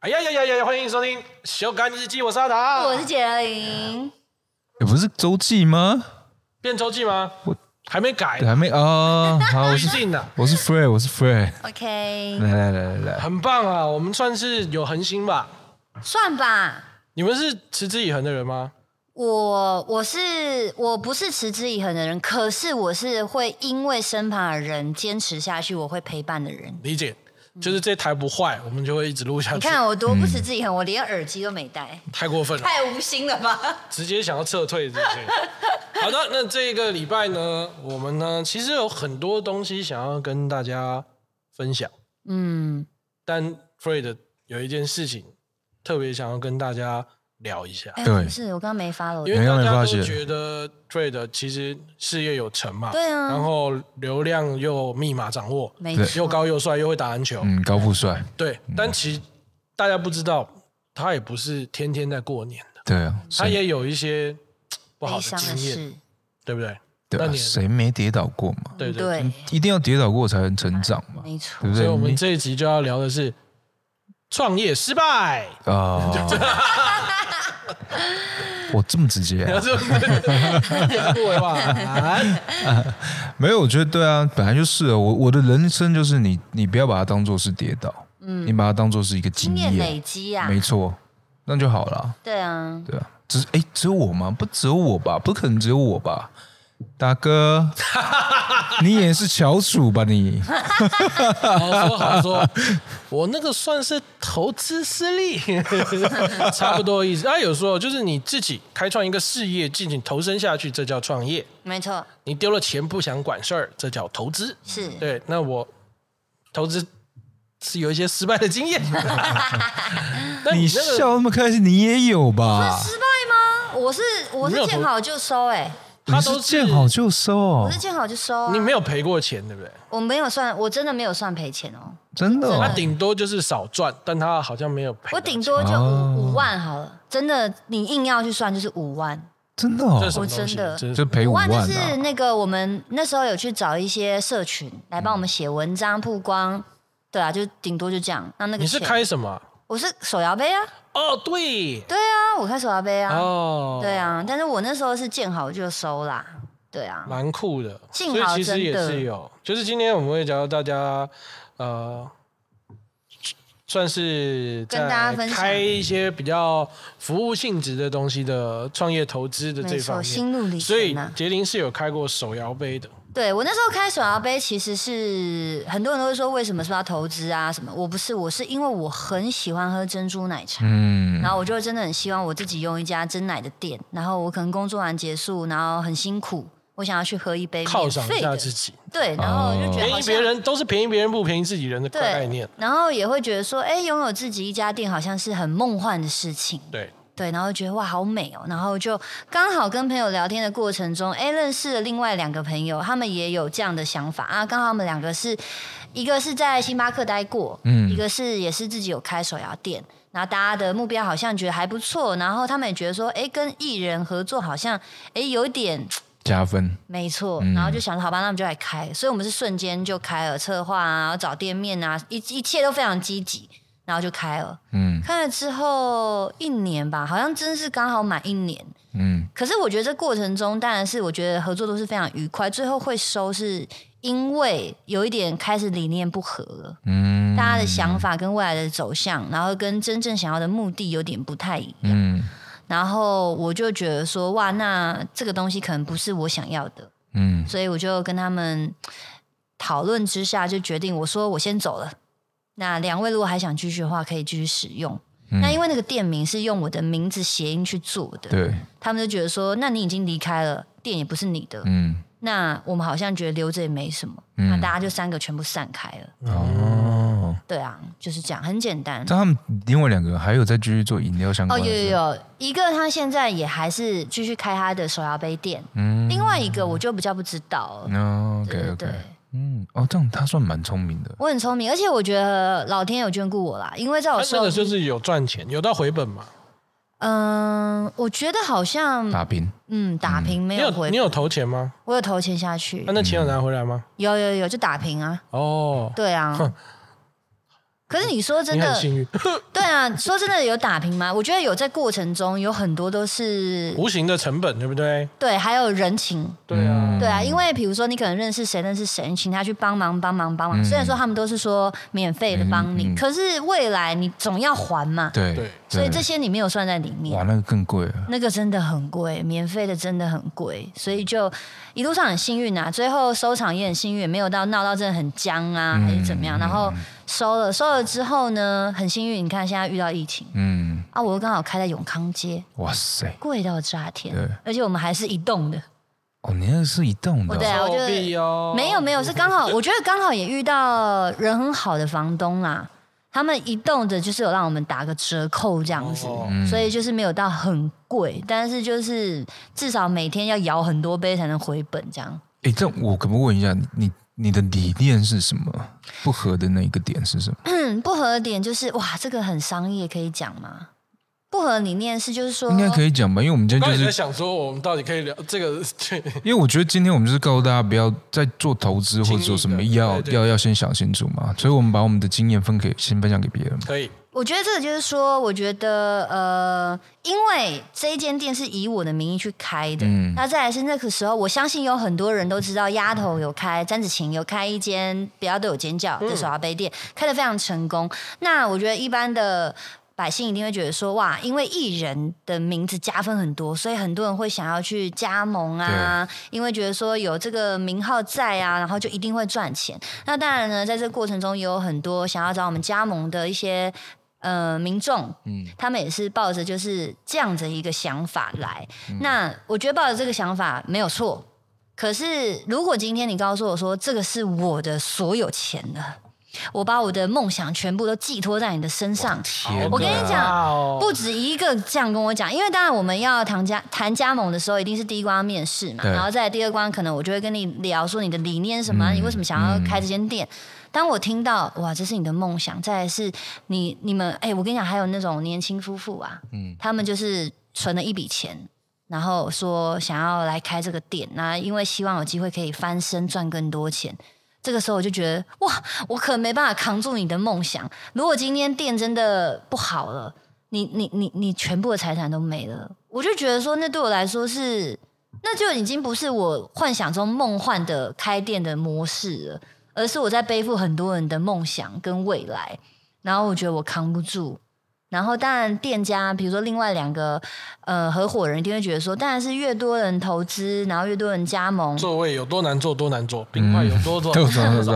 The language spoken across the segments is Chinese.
哎呀呀呀呀！欢迎收听《修改日记》，我是阿达，我是简玲。也不是周记吗？变周记吗？我还没改，还没啊。好，我是进的，我是 Free，我是 Free。OK，来来来来来，很棒啊！我们算是有恒心吧？算吧。你们是持之以恒的人吗？我我是我不是持之以恒的人，可是我是会因为身旁的人坚持下去，我会陪伴的人。理解。就是这台不坏，我们就会一直录下去。你看我多不持之以恒，我连耳机都没戴，太过分了，太无心了吧？直接想要撤退这些。好的，那这个礼拜呢，我们呢其实有很多东西想要跟大家分享。嗯，但 Fred 有一件事情特别想要跟大家。聊一下，对，是我刚刚没发了，因为大家都觉得 Trade 其实事业有成嘛，对啊，然后流量又密码掌握，没错，又高又帅，又会打篮球，嗯，高富帅，对，但其实大家不知道，他也不是天天在过年的，对啊，他也有一些不好的经验，对不对？对啊，谁没跌倒过嘛？对对，一定要跌倒过才能成长嘛，没错，对不对？所以我们这一集就要聊的是创业失败。啊。我 这么直接，不为话，没有，我觉得对啊，本来就是我我的人生就是你，你不要把它当做是跌倒，嗯，你把它当做是一个经验累积啊，没错，那就好了。对啊，对啊，只哎，只有我吗？不只有我吧？不可能只有我吧？大哥，你也是翘楚吧？你好说好说，我那个算是投资失利，差不多意思。啊，有时候就是你自己开创一个事业，进行投身下去，这叫创业。没错，你丢了钱不想管事儿，这叫投资。是对。那我投资是有一些失败的经验。你笑那么开心，你也有吧？失败吗？我是我是见好就收，哎。他都见好就收哦，不是见好就收。你没有赔过钱，对不对？我没有算，我真的没有算赔钱哦。真的，他顶多就是少赚，但他好像没有赔。我顶多就五五万好了，真的，你硬要去算就是五万。真的，哦，我真的就赔五万。就是那个我们那时候有去找一些社群来帮我们写文章曝光，对啊，就顶多就这样。那那个你是开什么？我是手摇杯啊。哦，对，对啊，我开手摇杯啊。哦，对啊，但是我那时候是见好就收啦。对啊，蛮酷的，所以其实也是有，就是今天我们会教大家，呃，算是跟大家分享开一些比较服务性质的东西的创业投资的这方面，心路历程。所以杰林是有开过手摇杯的。对我那时候开手摇杯，其实是很多人都会说为什么是要投资啊什么？我不是，我是因为我很喜欢喝珍珠奶茶，嗯，然后我就真的很希望我自己用一家真奶的店，然后我可能工作完结束，然后很辛苦。我想要去喝一杯，犒赏一下自己。对，然后就觉得便宜别人都是便宜别人不便宜自己人的概念。然后也会觉得说，哎，拥有自己一家店好像是很梦幻的事情。对对，然后觉得哇，好美哦。然后就刚好跟朋友聊天的过程中，哎，认识了另外两个朋友，他们也有这样的想法啊。刚好他们两个是一个是在星巴克待过，嗯，一个是也是自己有开手摇店。然后大家的目标好像觉得还不错，然后他们也觉得说，哎，跟艺人合作好像，哎，有点。加分，没错，然后就想着好吧，那我们就来开，所以我们是瞬间就开了策划啊，找店面啊，一一切都非常积极，然后就开了。嗯，开了之后一年吧，好像真是刚好满一年。嗯，可是我觉得这过程中，当然是我觉得合作都是非常愉快，最后会收是因为有一点开始理念不合了。嗯，大家的想法跟未来的走向，然后跟真正想要的目的有点不太一样。嗯。然后我就觉得说，哇，那这个东西可能不是我想要的，嗯，所以我就跟他们讨论之下，就决定我说我先走了。那两位如果还想继续的话，可以继续使用。那因为那个店名是用我的名字谐音去做的，对，他们就觉得说，那你已经离开了，店也不是你的，嗯，那我们好像觉得留着也没什么，那大家就三个全部散开了。哦。对啊，就是这样，很简单。那他们另外两个还有在继续做饮料相关。哦，有有有，一个他现在也还是继续开他的手摇杯店。嗯，另外一个我就比较不知道。哦，OK OK。嗯，哦，这样他算蛮聪明的。我很聪明，而且我觉得老天有眷顾我啦，因为在我说的就是有赚钱，有到回本嘛。嗯，我觉得好像打平。嗯，打平没有回。你有投钱吗？我有投钱下去。那那钱有拿回来吗？有有有，就打平啊。哦，对啊。可是你说真的，对啊，说真的有打平吗？我觉得有，在过程中有很多都是无形的成本，对不对？对，还有人情，对啊，对啊，因为比如说你可能认识谁，认识谁，请他去帮忙，帮忙，帮忙。虽然说他们都是说免费的帮你，可是未来你总要还嘛。对对，所以这些你没有算在里面。哇，那个更贵了。那个真的很贵，免费的真的很贵，所以就一路上很幸运啊。最后收场也很幸运，没有到闹到真的很僵啊，还是怎么样。然后。收了，收了之后呢，很幸运，你看现在遇到疫情，嗯，啊，我又刚好开在永康街，哇塞，贵到炸天，对，而且我们还是移动的，哦，你那是移动的，对啊，我觉得没有没有，是刚好，我觉得刚好也遇到人很好的房东啦，他们移动的就是有让我们打个折扣这样子，所以就是没有到很贵，但是就是至少每天要摇很多杯才能回本这样。哎，这我可不可以问一下你？你的理念是什么？不合的那一个点是什么？嗯，不合的点就是哇，这个很商业，可以讲吗？不合理念是就是说，应该可以讲吧，因为我们今天就是在想说，我们到底可以聊这个。因为我觉得今天我们就是告诉大家，不要再做投资或者做什么，要要要先想清楚嘛。所以我们把我们的经验分给先分享给别人。可以。我觉得这个就是说，我觉得呃，因为这一间店是以我的名义去开的，那再来是那个时候，我相信有很多人都知道，丫头有开，詹子晴有开一间，不要对我尖叫的手摇杯店，开的非常成功。那我觉得一般的百姓一定会觉得说，哇，因为艺人的名字加分很多，所以很多人会想要去加盟啊，因为觉得说有这个名号在啊，然后就一定会赚钱。那当然呢，在这个过程中也有很多想要找我们加盟的一些。呃，民众，嗯，他们也是抱着就是这样的一个想法来。那我觉得抱着这个想法没有错。可是，如果今天你告诉我说这个是我的所有钱了，我把我的梦想全部都寄托在你的身上，我跟你讲，不止一个这样跟我讲。因为当然我们要谈加谈加盟的时候，一定是第一关面试嘛，然后在第二关可能我就会跟你聊说你的理念是什么，你为什么想要开这间店。当我听到哇，这是你的梦想，再是你你们哎，我跟你讲，还有那种年轻夫妇啊，嗯，他们就是存了一笔钱，然后说想要来开这个店，那因为希望有机会可以翻身赚更多钱。这个时候我就觉得哇，我可没办法扛住你的梦想。如果今天店真的不好了，你你你你全部的财产都没了，我就觉得说，那对我来说是，那就已经不是我幻想中梦幻的开店的模式了。而是我在背负很多人的梦想跟未来，然后我觉得我扛不住。然后当然店家，比如说另外两个呃合伙人，一定会觉得说，当然是越多人投资，然后越多人加盟，座位有多难做多难做，冰块有多 多，对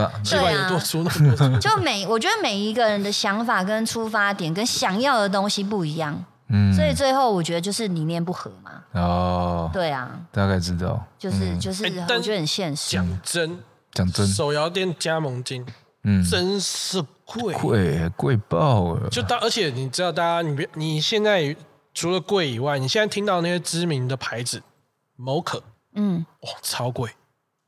啊，气块有多粗那多就每我觉得每一个人的想法跟出发点跟想要的东西不一样，嗯，所以最后我觉得就是理念不合嘛。哦，对啊，大概知道，就是就是我觉得很现实。讲真。讲真，手摇店加盟金，嗯，真是贵，贵贵爆了。就当，而且你知道，大家你别，你现在除了贵以外，你现在听到那些知名的牌子，某可，嗯，哇，超贵，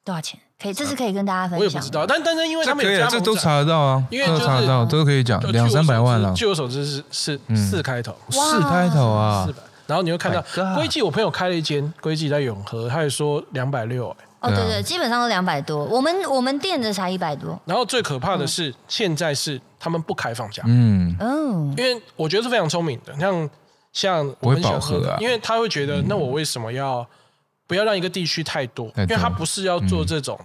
多少钱？可以，这是可以跟大家分享。我也不知道，但但是因为他们有这都查得到啊，因为都查得到，都可以讲两三百万了。据我所知是是四开头，四开头啊，四百。然后你会看到归记，我朋友开了一间归记在永和，他也说两百六，哎。哦，对对，基本上都两百多。我们我们店的才一百多。然后最可怕的是，现在是他们不开放价。嗯，哦，因为我觉得是非常聪明的，像像不会饱和啊，因为他会觉得，那我为什么要不要让一个地区太多？因为他不是要做这种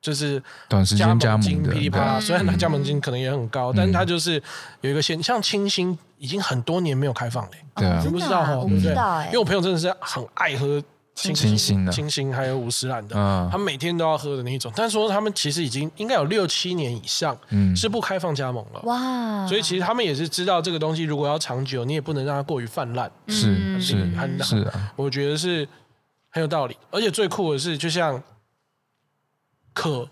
就是短时间加盟金噼里啪啦，虽然他加盟金可能也很高，但是他就是有一个先像清新已经很多年没有开放了，对啊，不知道哈，我不知道因为我朋友真的是很爱喝。清新的，清新还有五十兰的，他们每天都要喝的那一种。但是说他们其实已经应该有六七年以上，是不开放加盟了。哇！所以其实他们也是知道这个东西如果要长久，你也不能让它过于泛滥。是是很是，我觉得是很有道理。而且最酷的是，就像可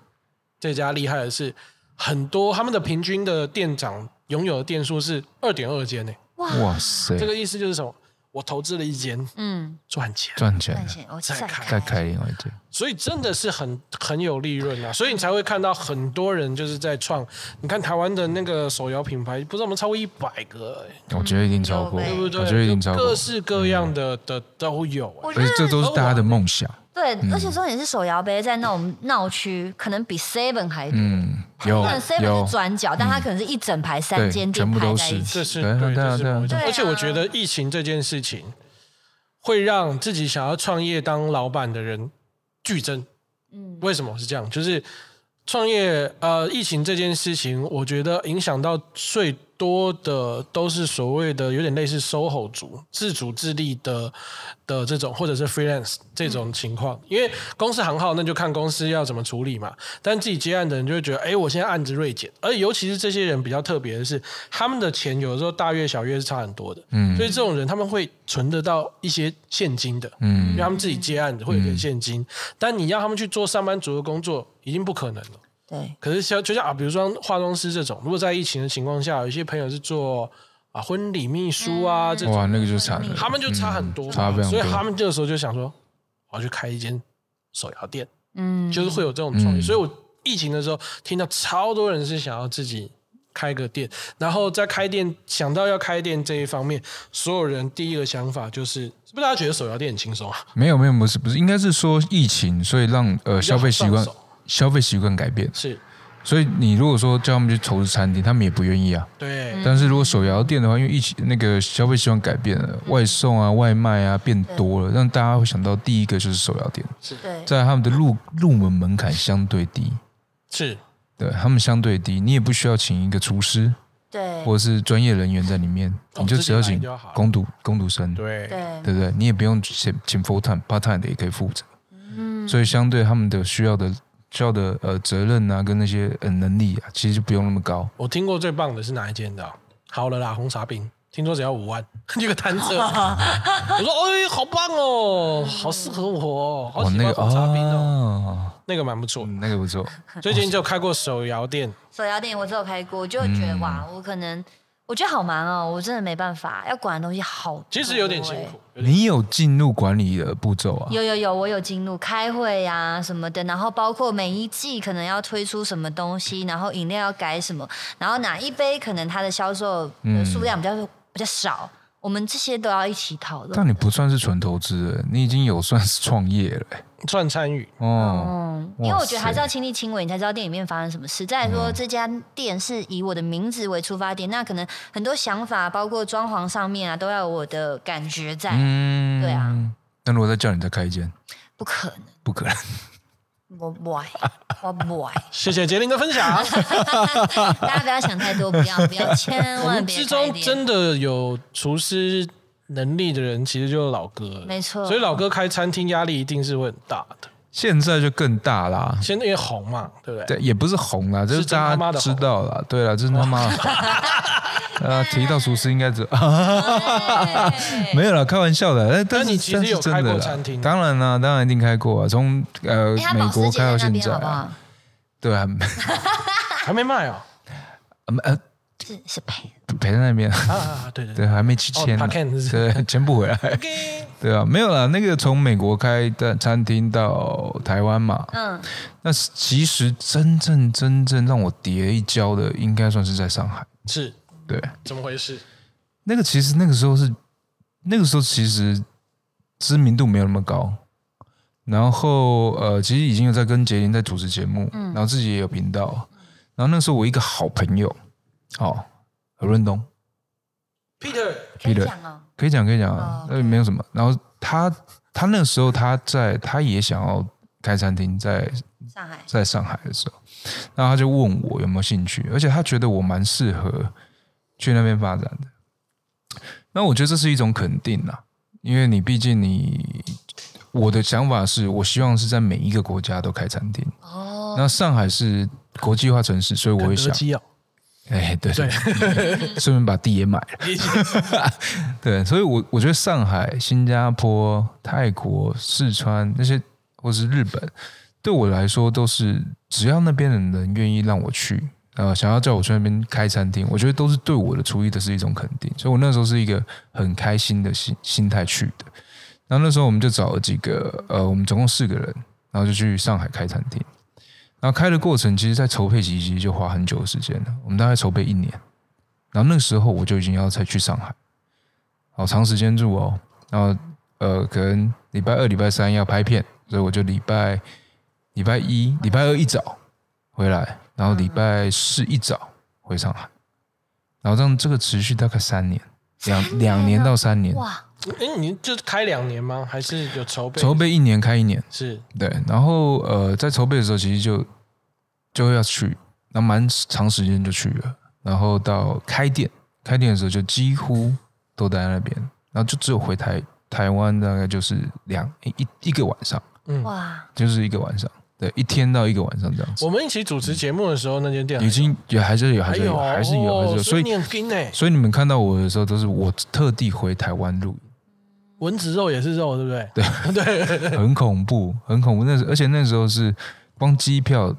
这家厉害的是，很多他们的平均的店长拥有的店数是二点二间呢。哇塞！这个意思就是什么？我投资了一间，嗯，赚钱，赚钱，赚钱再开，再开另外一间，所以真的是很很有利润啊！所以你才会看到很多人就是在创。你看台湾的那个手摇品牌，不知道我们超过一百个，我觉得一定超过，对不对？我觉得一定超过，各式各样的的都有，而且这都是大家的梦想。对，而且重点是手摇杯在那种闹区，可能比 Seven 还多。嗯，有可能 Seven 是转角，但它可能是一整排三间店全部都是排在一起。这是对这是某一种对啊而且我觉得疫情这件事情会让自己想要创业当老板的人剧增。嗯，为什么是这样？就是创业呃，疫情这件事情，我觉得影响到最多的都是所谓的有点类似 SOHO 族、自主自立的的这种，或者是 freelance 这种情况。因为公司行号，那就看公司要怎么处理嘛。但自己接案的人就会觉得，哎，我现在案子锐减，而尤其是这些人比较特别的是，他们的钱有的时候大月小月是差很多的。嗯，所以这种人他们会存得到一些现金的。嗯，因为他们自己接案的会有点现金，但你要他们去做上班族的工作，已经不可能了。对，可是像就像啊，比如说化妆师这种，如果在疫情的情况下，有一些朋友是做啊婚礼秘书啊这种，哇，那个就惨了。他们就差很多嘛，差非常多所以他们这个时候就想说，我要去开一间手摇店，嗯，就是会有这种创意。嗯所以我疫情的时候听到超多人是想要自己开个店，然后在开店想到要开店这一方面，所有人第一个想法就是，是不是大家觉得手摇店很轻松啊？没有没有不是不是，应该是说疫情，所以让呃消费习惯消费习惯改变。是。所以你如果说叫他们去投资餐厅，他们也不愿意啊。对，但是如果手摇店的话，因为疫情那个消费习惯改变了，外送啊、外卖啊变多了，让大家会想到第一个就是手摇店，对，在他们的入入门门槛相对低，是。对他们相对低，你也不需要请一个厨师对，或者是专业人员在里面，哦你就只要请工读工读生，对。对，对不对？你也不用请请 full time part time 的也可以负责，嗯，所以相对他们的需要的需要的呃责任啊跟那些呃能力啊，其实就不用那么高。我听过最棒的是哪一间的啊？好了啦，红茶冰，听说只要五万，一个摊车。我说，哎，好棒哦，好适合我哦，好，喜欢那个红茶冰哦，哦，那个蛮不错。嗯那个不错，最近就开过手摇店，手摇店我只有开过，我就觉得、哇，我可能我觉得好忙哦，我真的没办法，要管的东西好多、其实有点辛欸苦。你有进入管理的步骤啊？有有有，我有进入开会呀、什么的，然后包括每一季可能要推出什么东西，然后饮料要改什么，然后哪一杯可能它的销售的数量比较、比较少，我们这些都要一起讨论。但你不算是纯投资人，你已经有算是创业了、欸 算参与，哦。嗯，因为我觉得还是要亲力亲为，你才知道店里面发生什么事。再来说，嗯这家店是以我的名字为出发点，那可能很多想法，包括装潢上面啊，都要有我的感觉在，嗯对啊。那如果再叫你再开一间，不可能，不可能。我不爱，我不爱。谢谢杰林的分享。大家不要想太多，不要不要，千我万别们之中真的有厨师能力的人，其实就是老哥了，没错所以老哥开餐厅压力一定是会很大的。现在就更大啦，现在因为红嘛，对不对？对，也不是红啦，就是大家妈知道啦。对了，这是他妈 的红。呃，提到厨师应该知道，对没有啦，开玩笑的。但但你其实有开真的啦过餐厅当然啦，当然一定开过啊，从呃美国开到现在啊，边好不好？对啊，还没卖哦。呃是是赔陪在那边，啊啊，对对对，还没去签对，签不回来。对啊，没有啦，那个从美国开的餐厅到台湾嘛，嗯，那其实真正真正让我跌一跤的，应该算是在上海。是对，怎么回事？那个其实那个时候是，那个时候其实知名度没有那么高，然后呃，其实已经有在跟杰林在主持节目，然后自己也有频道，然后那时候我一个好朋友，哦，何润东，Peter，可以 Peter 讲哦。可以讲可以讲啊。哦，那、没有什么。然后他他那个时候他在他也想要开餐厅，在上海，在上海的时候，然后他就问我有没有兴趣，而且他觉得我蛮适合去那边发展的。那我觉得这是一种肯定啦，因为你毕竟你我的想法是我希望是在每一个国家都开餐厅。哦，那上海是国际化城市，所以我会想，哎，对对，顺便把地也买了。对，所以我我觉得上海、新加坡、泰国、四川那些，或是日本，对我来说都是只要那边的人愿意让我去，呃，想要叫我去那边开餐厅，我觉得都是对我的厨艺的是一种肯定。所以我那时候是一个很开心的心心态去的。然后那时候我们就找了几个，呃，我们总共四个人，然后就去上海开餐厅。然后开的过程，其实在筹备期其实就花很久的时间了，我们大概筹备一年。然后那时候我就已经要再去上海。好长时间住哦，然后呃，可能礼拜二、礼拜三要拍片，所以我就礼拜礼拜一、礼拜二一早回来，然后礼拜四一早回上海，然后这样这个持续大概三年，两两年到三年。哇！哎，你就开两年吗？还是有筹备？筹备一年开一年，是对。然后呃，在筹备的时候，其实就就要去，那蛮长时间就去了。然后到开店，开店的时候就几乎都待在那边，然后就只有回台台湾，大概就是两一一个晚上，嗯哇，就是一个晚上，对，一天到一个晚上这样子。我们一起主持节目的时候，那间店已经也还是有，还是有，还是有，还是有。所以你很拼哎，所以你们看到我的时候，都是我特地回台湾录影。蚊子肉也是肉，对不对？对 对，很恐怖，很恐怖。那时而且那时候是光机票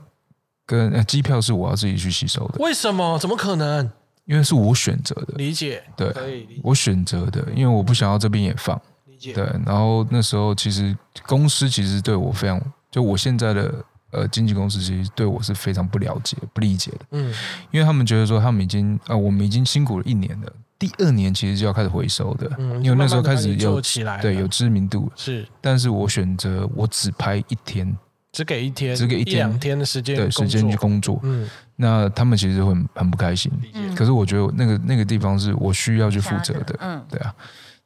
跟呃机票是我要自己去吸收的。为什么？怎么可能？因为是我选择的。理解，对，可以我选择的，因为我不想要这边也放。理解。对，然后那时候其实公司其实对我非常，就我现在的呃经纪公司其实对我是非常不了解、不理解的。嗯，因为他们觉得说他们已经啊，我们已经辛苦了一年了。第二年其实就要开始回收的，嗯因为那时候开始有起来，对有知名度是。但是我选择我只拍一天，只给一天，只给一天两天的时间，对时间去工作。嗯，那他们其实会很不开心。可是我觉得那个那个地方是我需要去负责的。嗯，对啊。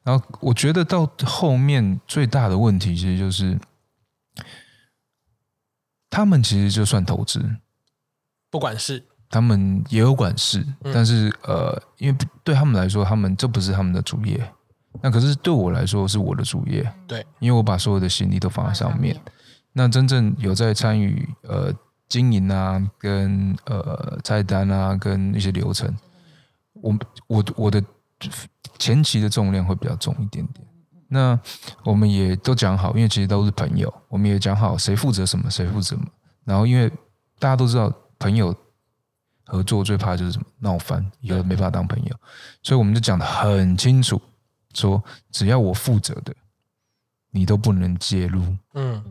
然后我觉得到后面最大的问题其实就是，他们其实就算投资，不管是。他们也有管事，但是呃，因为对他们来说，他们这不是他们的主业。那可是对我来说是我的主业，对，因为我把所有的心力都放在上面。那真正有在参与呃经营啊，跟呃菜单啊，跟一些流程，我我我的前期的重量会比较重一点点。那我们也都讲好，因为其实都是朋友，我们也讲好谁负责什么，谁负责什么。然后因为大家都知道朋友。合作最怕就是什么闹翻，以后没法当朋友，所以我们就讲的很清楚，说只要我负责的，你都不能介入。嗯，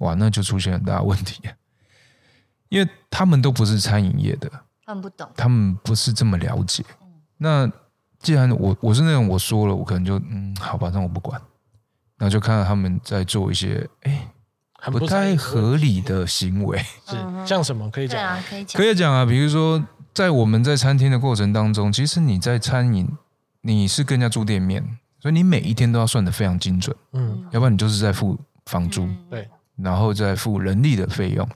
哇，那就出现很大问题，因为他们都不是餐饮业的，他们不懂，他们不是这么了解。那既然我我是那种我说了，我可能就嗯，好吧，那我不管，然后就看到他们在做一些哎。不太合理的行为 是像什么可以讲？啊，可以讲。可以讲啊，比如说在我们在餐厅的过程当中，其实你在餐饮，你是跟人家租店面，所以你每一天都要算的非常精准。嗯，要不然你就是在付房租，对，然后再付人力的费用。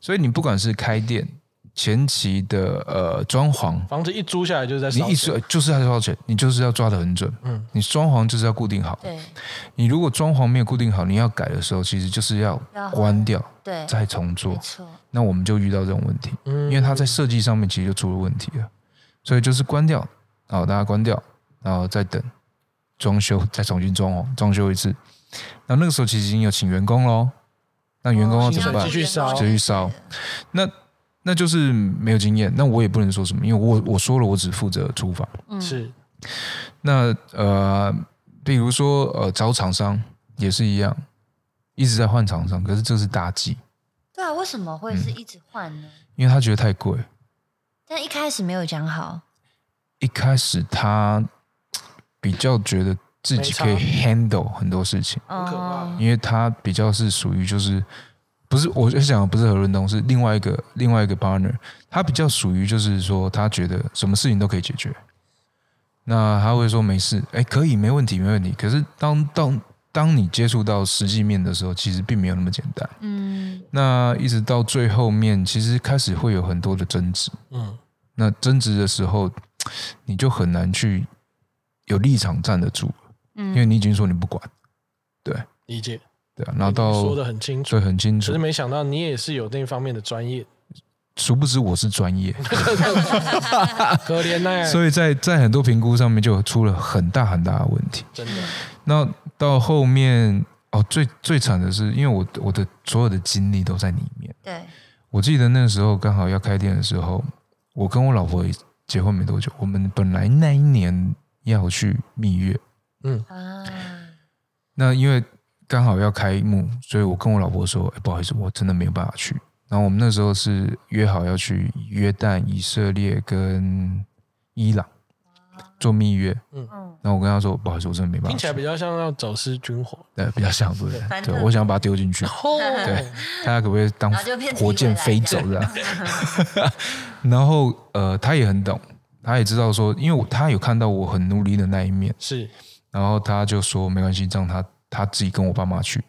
所以你不管是开店。前期的呃装潢，房子一租下来就是在你一说就是在烧钱，你就是要抓的很准。嗯，你装潢就是要固定好。对，你如果装潢没有固定好，你要改的时候，其实就是要关掉，对，再重做。没错。那我们就遇到这种问题，嗯，因为它在设计上面其实就出了问题了，所以就是关掉，好，大家关掉，然后再等装修，再重新装潢，装修一次。那那个时候其实已经有请员工喽，那员工要怎么办？继续烧，继续烧。那那就是没有经验，那我也不能说什么，因为我我说了，我只负责厨房。是，那呃，比如说呃，找厂商也是一样，一直在换厂商，可是这是大忌。对啊，为什么会是一直换呢？因为他觉得太贵。但一开始没有讲好。一开始他比较觉得自己可以 handle 很多事情，很可怕，因为他比较是属于就是。不是，我就想不是何润东，是另外一个另外一个 partner，他比较属于就是说，他觉得什么事情都可以解决，那他会说没事，哎，可以，没问题，没问题。可是当当当你接触到实际面的时候，其实并没有那么简单。嗯，那一直到最后面，其实开始会有很多的争执。嗯，那争执的时候，你就很难去有立场站得住，嗯，因为你已经说你不管，对，理解。对啊，拿到说的很清楚，对，很清楚。可是没想到你也是有那方面的专业，殊不知我是专业，可怜呢。所以在在很多评估上面就出了很大很大的问题。真的。那到后面哦，最最惨的是，因为我我的所有的精力都在里面。对。我记得那时候刚好要开店的时候，我跟我老婆结婚没多久，我们本来那一年要去蜜月。嗯啊。那因为。刚好要开幕，所以我跟我老婆说：“不好意思，我真的没有办法去。”然后我们那时候是约好要去约旦、以色列跟伊朗做蜜月，嗯。嗯，然后我跟他说，不好意思，我真的没办法。听起来比较像要走私军火，对，比较像对，对我想把它丢进去，对，看他可不可以当火箭飞走这样。然后 呃，他也很懂，他也知道说，因为他有看到我很努力的那一面，是，然后他就说没关系，让他他自己跟我爸妈去，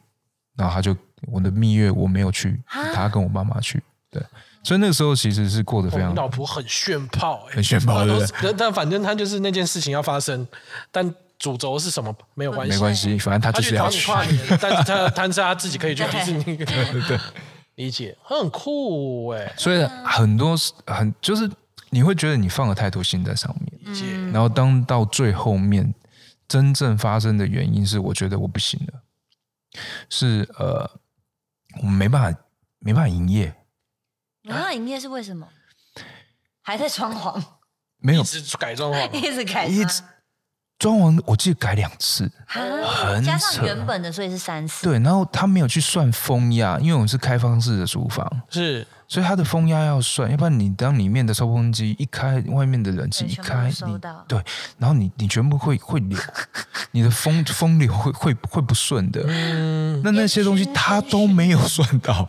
然后他就我的蜜月我没有去，他跟我爸妈去，对。所以那个时候其实是过得非常。你老婆很炫炮，很炫炮，对但但反正他就是那件事情要发生，但主轴是什么没有关系，没关系，反正他就是要去跨年，但是他他是他自己可以去迪士尼，对对，理解，很酷哎。所以很多很就是你会觉得你放了太多心在上面，理解。然后当到最后面真正发生的原因是，我觉得我不行了，是呃，我们没办法没办法营业。没办法营业是为什么？还在装潢？没有，一直改装潢，一直改，一直装潢。我记得改两次，很加上原本的，所以是三次。对，然后他没有去算风压，因为我们是开放式的厨房，是，所以它的风压要算，要不然你当里面的抽风机一开，外面的冷气一开，你对，然后你你全部会会流，你的风风流会会会不顺的。嗯，那那些东西他都没有算到，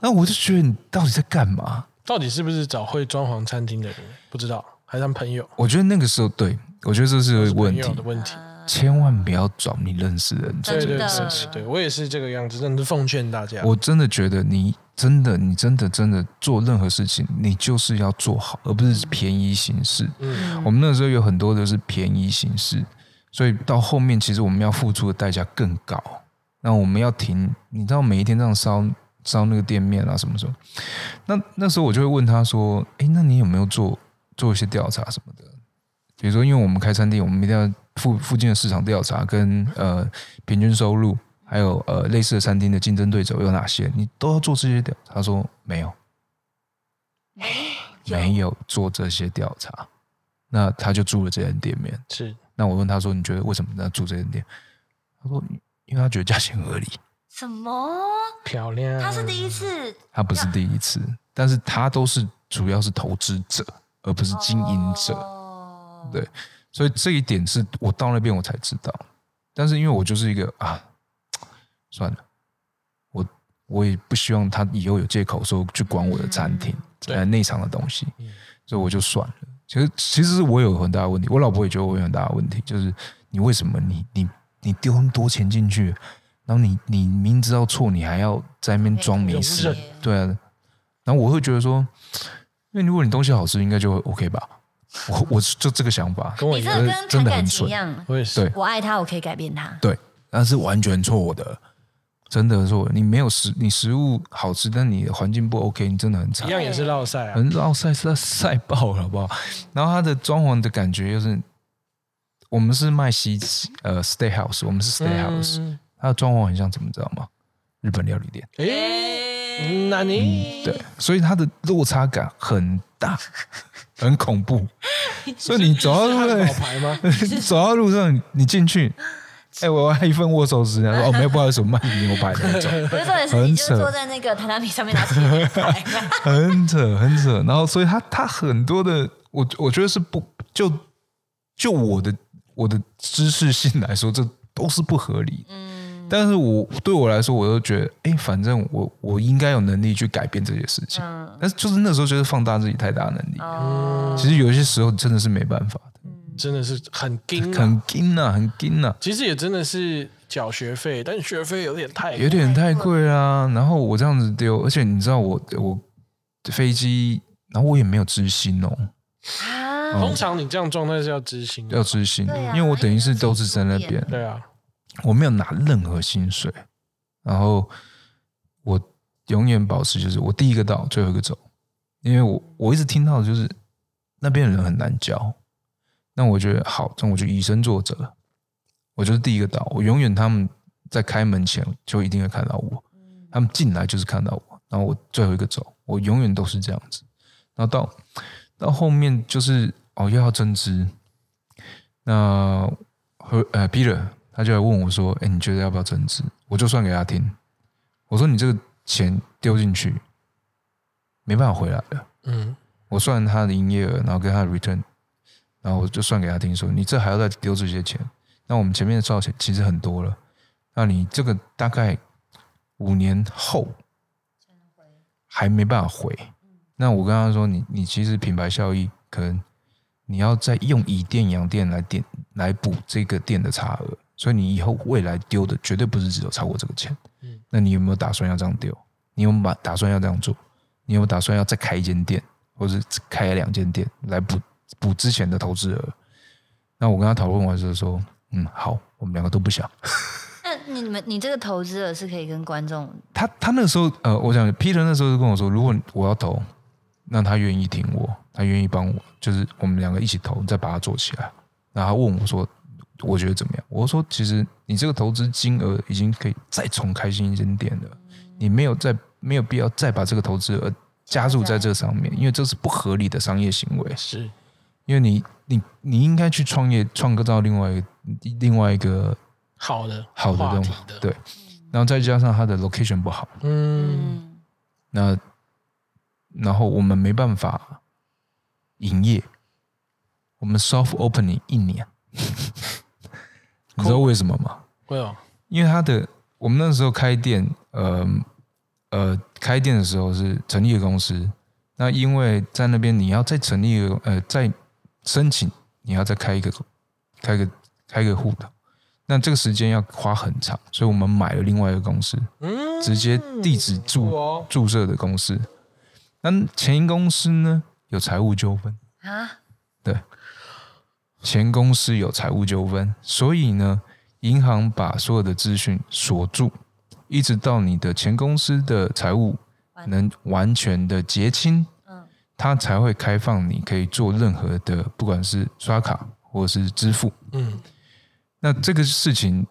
那我就觉得你到底在干嘛？到底是不是找会装潢餐厅的人？不知道，还是朋友？我觉得那个时候，对我觉得这是个问题的问题。千万不要找你认识的人做这件事情。对我也是这个样子，真的是奉劝大家。我真的觉得你真的，你真的真的做任何事情，你就是要做好，而不是便宜行事。嗯，我们那时候有很多都是便宜行事，所以到后面其实我们要付出的代价更高。那我们要停，你知道每一天这样烧。烧那个店面啊，什么时候？那那时候我就会问他说：“哎，那你有没有做做一些调查什么的？比如说，因为我们开餐厅，我们一定要附附近的市场调查，跟呃平均收入，还有呃类似的餐厅的竞争对手有哪些，你都要做这些调。”他说：“没有，没有做这些调查。”那他就住了这间店面。是。那我问他说：“你觉得为什么要住这间店？”他说：“因为他觉得价钱合理。”什么漂亮？他是第一次，他不是第一次，但是他都是主要是投资者，而不是经营者。对，所以这一点是我到那边我才知道。但是因为我就是一个啊，算了，我我也不希望他以后有借口说去管我的餐厅在内场的东西，所以我就算了。其实其实是我有很大的问题，我老婆也觉得我有很大的问题，就是你为什么你你你丢那么多钱进去？然后你你明知道错，你还要在那边装没事，对啊。然后我会觉得说，因为如果你东西好吃，应该就会 OK 吧。我我就这个想法，跟我你这跟真的很一样。我也是，对，我爱他，我可以改变他。对，那是完全错的，真的错。你没有食，你食物好吃，但你的环境不 OK，你真的很差。一样也是绕晒啊，很绕晒，是晒爆了，好不好？然后它的装潢的感觉又是，我们是卖西呃 stay house，我们是 stay house。它的装潢很像，怎么知道吗？日本料理店。哎，那你对，所以它的落差感很大，很恐怖。所以你走到路上，走到路上，你进去，哎，我要一份握寿司。他说：“哦，没有，不好意思，我卖牛排的那种。”很扯，坐在那个榻榻米上面拿起牛排，很扯，很扯。然后，所以他他很多的，我我觉得是不就就我的我的知识性来说，这都是不合理。嗯。但是我对我来说，我都觉得，哎，反正我我应该有能力去改变这些事情。嗯。但是就是那时候，就是放大自己太大能力。哦。其实有些时候真的是没办法的。真的是很惊，很惊啊，很惊啊。其实也真的是缴学费，但学费有点太有点太贵啊。然后我这样子丢，而且你知道我我飞机，然后我也没有知心哦。啊。通常你这样状态是要知心，要知心，因为我等于是都是在那边。对啊。我没有拿任何薪水，然后我永远保持就是我第一个到，最后一个走，因为我我一直听到的就是那边的人很难教，那我觉得好，那我就以身作则，我就是第一个到，我永远他们在开门前就一定会看到我，他们进来就是看到我，然后我最后一个走，我永远都是这样子，然后到到后面就是哦又要增资，那和呃 Peter。他就来问我说：“哎，你觉得要不要增资？”我就算给他听，我说：“你这个钱丢进去，没办法回来了。”嗯，我算他的营业额，然后跟他的 return，然后我就算给他听说，你这还要再丢这些钱，那我们前面的造钱其实很多了，那你这个大概五年后还没办法回，那我跟他说，你你其实品牌效益可能你要再用以店养店来店来补这个店的差额，所以你以后未来丢的绝对不是只有超过这个钱。嗯，那你有没有打算要这样丢？你有没有打算要这样做？你有没打算要再开一间店，或者开两间店来补补之前的投资额？那我跟他讨论完之后说，嗯，好，我们两个都不想。那你们你这个投资额是可以跟观众？他他那时候呃，我想 Peter 那时候就跟我说，如果我要投，那他愿意听我，他愿意帮我，就是我们两个一起投，再把它做起来。然后他问我说，我觉得怎么样？我说，其实你这个投资金额已经可以再重开新一间店了，你没有再。没有必要再把这个投资额加入在这上面，因为这是不合理的商业行为。是，因为你你你应该去创业，创造另外一个另外一个好的好的东西。对，然后再加上它的 location 不好，嗯，那然后我们没办法营业，我们 soft opening 一年，你知道为什么吗？因为他的我们那时候开店，呃。呃，开店的时候是成立的公司，那因为在那边你要再成立一个呃，再申请你要再开一个开个开个户头，那这个时间要花很长，所以我们买了另外一个公司，嗯，直接地址注注册的公司。那前一公司呢有财务纠纷啊？对，前公司有财务纠纷，所以呢，银行把所有的资讯锁住。一直到你的前公司的财务能完全的结清，嗯，它才会开放你可以做任何的，不管是刷卡或者是支付，嗯，那这个事情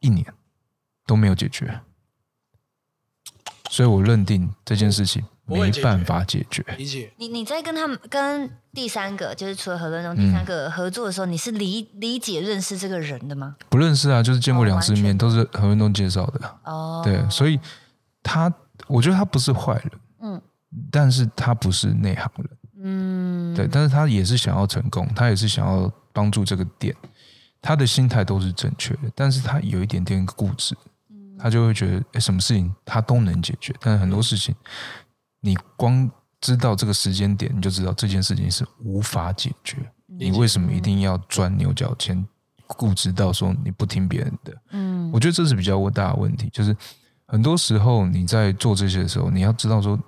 一年都没有解决，所以我认定这件事情。没办法解决。理解。你你在跟他们跟第三个，就是除了何润东第三个合作的时候，你是理理解认识这个人的吗？不认识啊，就是见过两次面，都是何润东介绍的。哦，对，所以他，我觉得他不是坏人，嗯，但是他不是内行人，嗯，对，但是他也是想要成功，他也是想要帮助这个店，他的心态都是正确的，但是他有一点点固执，他就会觉得，哎，什么事情他都能解决，但是很多事情。你光知道这个时间点，你就知道这件事情是无法解决。你为什么一定要钻牛角尖，固执到说你不听别人的？嗯，我觉得这是比较大的问题。就是很多时候你在做这些的时候，你要知道说，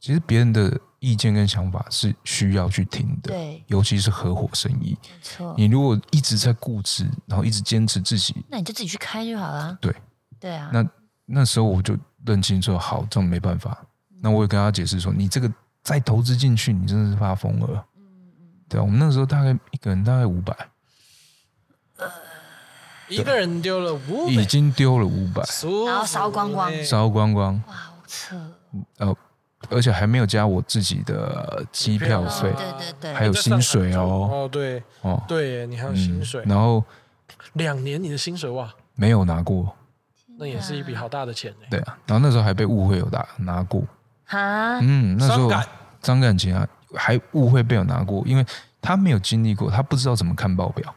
其实别人的意见跟想法是需要去听的。对，尤其是合伙生意。没错。你如果一直在固执，然后一直坚持自己，那你就自己去开就好了。对，对啊。那那时候我就认清说，好，这种没办法。那我也跟他解释说，你这个再投资进去，你真的是发疯了。对啊，我们那时候大概一个人大概五百，一个人丢了五，已经丢了五百，然后烧光光，烧光光，哇，好扯。呃，而且还没有加我自己的机票费，对对对，还有薪水哦。哦，对，哦，对，你还有薪水，然后两年你的薪水哇，没有拿过，那也是一笔好大的钱对啊，然后那时候还被误会有拿拿过。啊，嗯，那时候张感情啊，还误会被我拿过，因为他没有经历过，他不知道怎么看报表。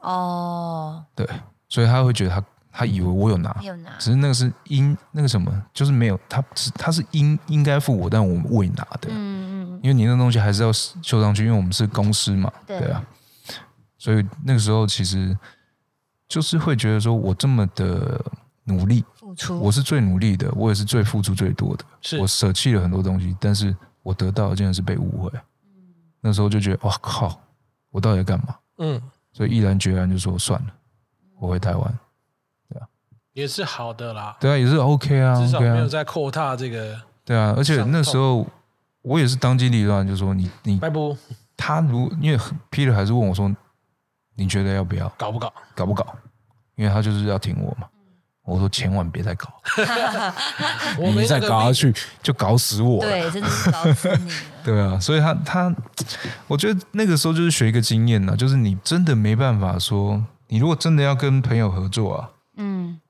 哦，对，所以他会觉得他他以为我有拿，有拿，只是那个是应那个什么，就是没有，他是他是应应该付我，但我们未拿的。嗯嗯因为你那东西还是要修上去，因为我们是公司嘛，对啊。所以那个时候其实就是会觉得说我这么的努力。我是最努力的，我也是最付出最多的。我舍弃了很多东西，但是我得到的竟然是被误会。那时候就觉得哇靠，我到底在干嘛？嗯，所以毅然决然就说算了，我回台湾。对啊，也是好的啦。对啊，也是 OK 啊，至少没有在扩大这个。对啊，而且那时候我也是当机立断，就说你你拜不，他如因为 Peter 还是问我说，你觉得要不要搞不搞？搞不搞？因为他就是要挺我嘛。我说千万别再搞，你再搞下去就搞死我。对，真的是搞死你。对啊，所以他他，我觉得那个时候就是学一个经验呢，就是你真的没办法说，你如果真的要跟朋友合作啊，嗯，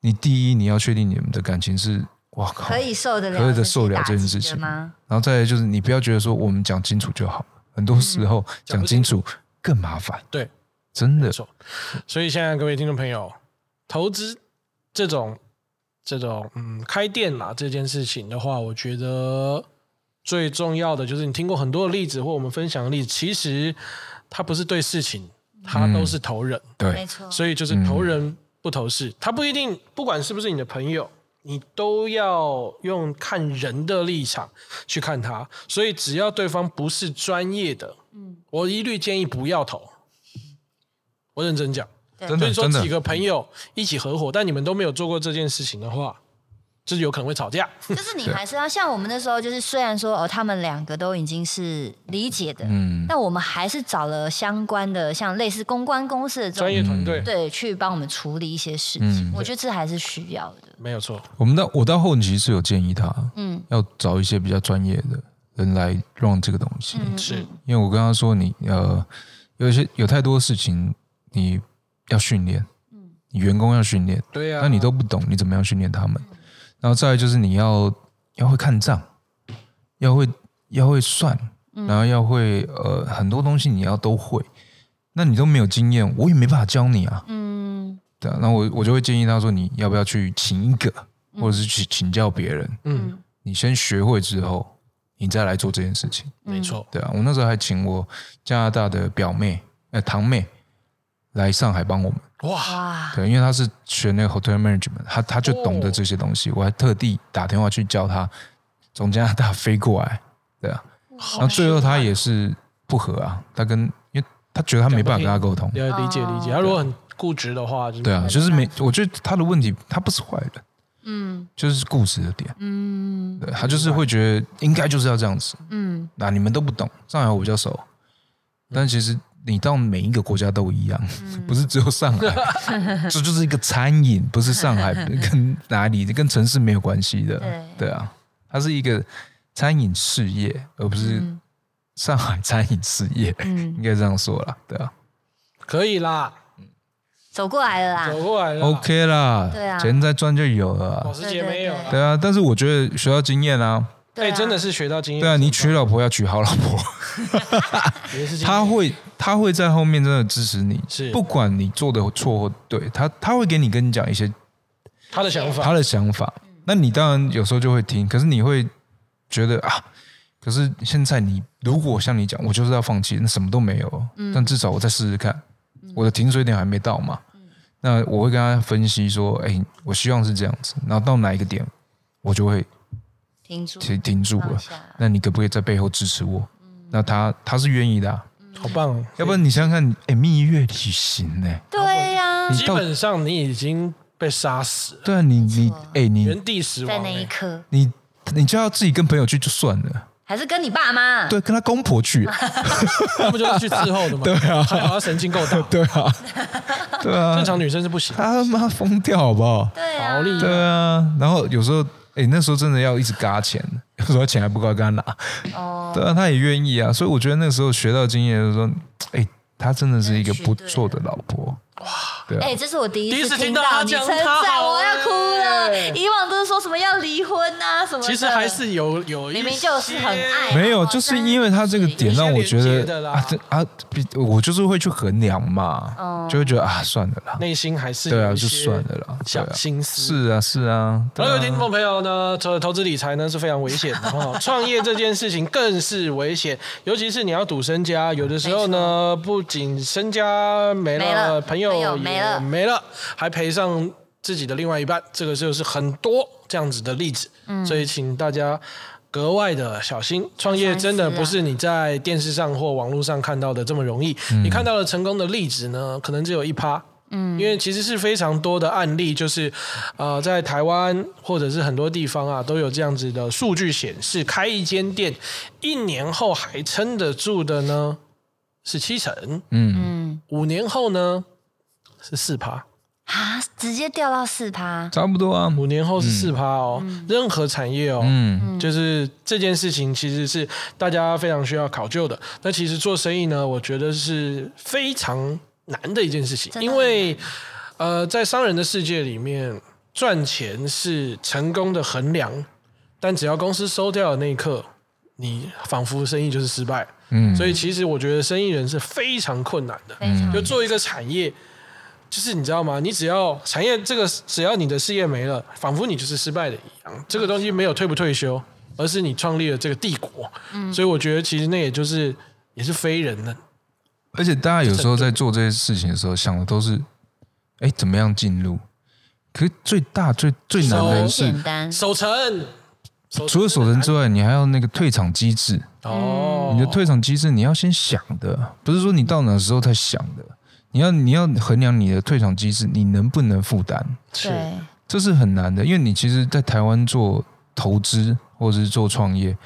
你第一你要确定你们的感情是，哇靠，可以受得了，可以的受得了这件事情吗？然后再来就是你不要觉得说我们讲清楚就好，很多时候讲清楚更麻烦。对，真的。所以现在各位听众朋友，投资这种这种嗯开店啦这件事情的话，我觉得最重要的就是你听过很多的例子或我们分享的例子，其实他不是对事情，他都是投人。对，没错。所以就是投人不投事，他不一定不管是不是你的朋友。你都要用看人的立场去看他，所以只要对方不是专业的，嗯，我一律建议不要投。我认真讲，真的，所以说几个朋友一起合伙，但你们都没有做过这件事情的话。就是有可能会吵架，就是你还是要像我们那时候，就是虽然说哦，他们两个都已经是理解的，嗯，但我们还是找了相关的，像类似公关公司的专业团队，对，去帮我们处理一些事情。我觉得这还是需要的，没有错。我们到我到后期是有建议他，嗯，要找一些比较专业的人来 run 这个东西，是。因为我跟他说，你呃，有一些有太多事情你要训练，嗯，你员工要训练，对呀，那你都不懂，你怎么样训练他们？然后再来就是你要要会看账，要会要会算，然后要会呃很多东西你要都会，那你都没有经验，我也没办法教你啊。嗯，对啊，那我我就会建议他说，你要不要去请一个，或者是去请教别人？嗯，你先学会之后，你再来做这件事情。没错，对啊，我那时候还请我加拿大的表妹，呃堂妹。来上海帮我们。哇！对，因为他是学那个 hotel management，他他就懂得这些东西。我还特地打电话去叫他从加拿大飞过来，对啊。然后最后他也是不和啊，他跟因为他觉得他没办法跟他沟通。要理解理解，他如果很固执的话，对啊，就是没。我觉得他的问题，他不是坏人，嗯，就是固执的点，嗯，对他就是会觉得应该就是要这样子，嗯，那你们都不懂，上海我比较熟，但其实。你到每一个国家都一样，不是只有上海，这就是一个餐饮，不是上海跟哪里跟城市没有关系的，对。啊，它是一个餐饮事业，而不是上海餐饮事业，应该这样说啦，对啊，可以啦，走过来了啦，走过来了，OK 啦，对啊，钱再赚就有了，保时捷没有，对啊，但是我觉得学到经验啊。对，真的是学到经验。对啊，你娶老婆要娶好老婆，他会他会在后面真的支持你，是不管你做的错或对，他他会给你跟你讲一些他的想法，他的想法。那你当然有时候就会听，可是你会觉得啊，可是现在你如果像你讲，我就是要放弃，那什么都没有。但至少我再试试看，我的停水点还没到嘛。那我会跟他分析说，哎，我希望是这样子，然后到哪一个点，我就会。停住停住了，那你可不可以在背后支持我？那他他是愿意的，好棒！哦要不然你想想看，哎，蜜月旅行呢？对呀，基本上你已经被杀死了。对啊，你你哎，你原地死亡，在那一刻，你你就要自己跟朋友去就算了，还是跟你爸妈？对，跟他公婆去，那不就是去伺候的吗？对啊，还好他神经够大。对啊，对啊，正常女生是不行，他妈疯掉好不好？对啊，对啊，然后有时候。哎，那时候真的要一直嘎钱，有时候钱还不够跟他拿。哦，对啊，他也愿意啊，所以我觉得那时候学到经验就是说，哎，他真的是一个不错的老婆。哇，对啊，哎，这是我第一次听到你称赞，我要哭了。以往都是说什么要离婚啊，什么？其实还是有有，明明就是很爱。没有，就是因为他这个点让我觉得啊，这啊，我就是会去衡量嘛，就会觉得啊，算了啦，内心还是对啊，就算了啦，小心思是啊，是啊。各位听众朋友呢，投投资理财呢是非常危险的哈，创业这件事情更是危险，尤其是你要赌身家，有的时候呢，不仅身家没了，朋友也没了。没了，还赔上自己的另外一半，这个就是很多这样子的例子，所以请大家格外的小心。创业真的不是你在电视上或网络上看到的这么容易。你看到的成功的例子呢，可能只有一趴，嗯，因为其实是非常多的案例，就是呃，在台湾或者是很多地方啊，都有这样子的数据显示，开一间店一年后还撑得住的呢，是七成，嗯嗯，五年后呢？是四趴。啊，直接掉到四趴，差不多啊。五年后是四趴哦，任何产业哦，嗯，就是这件事情其实是大家非常需要考究的。那其实做生意呢，我觉得是非常难的一件事情，因为呃，在商人的世界里面，赚钱是成功的衡量，但只要公司收掉的那一刻，你仿佛生意就是失败。嗯，所以其实我觉得生意人是非常困难的，就做一个产业，就是你知道吗？你只要产业这个，只要你的事业没了，仿佛你就是失败的一样。这个东西没有退不退休，而是你创立了这个帝国。嗯，所以我觉得其实那也就是也是非人的。而且大家有时候在做这些事情的时候，想的都是，哎，怎么样进入？可是最大最最难的是守城。除了守城之外，你还要那个退场机制。哦，你的退场机制你要先想的，不是说你到哪时候才想的。你要你要衡量你的退场机制，你能不能负担？是，这是很难的，因为你其实，在台湾做投资或者是做创业，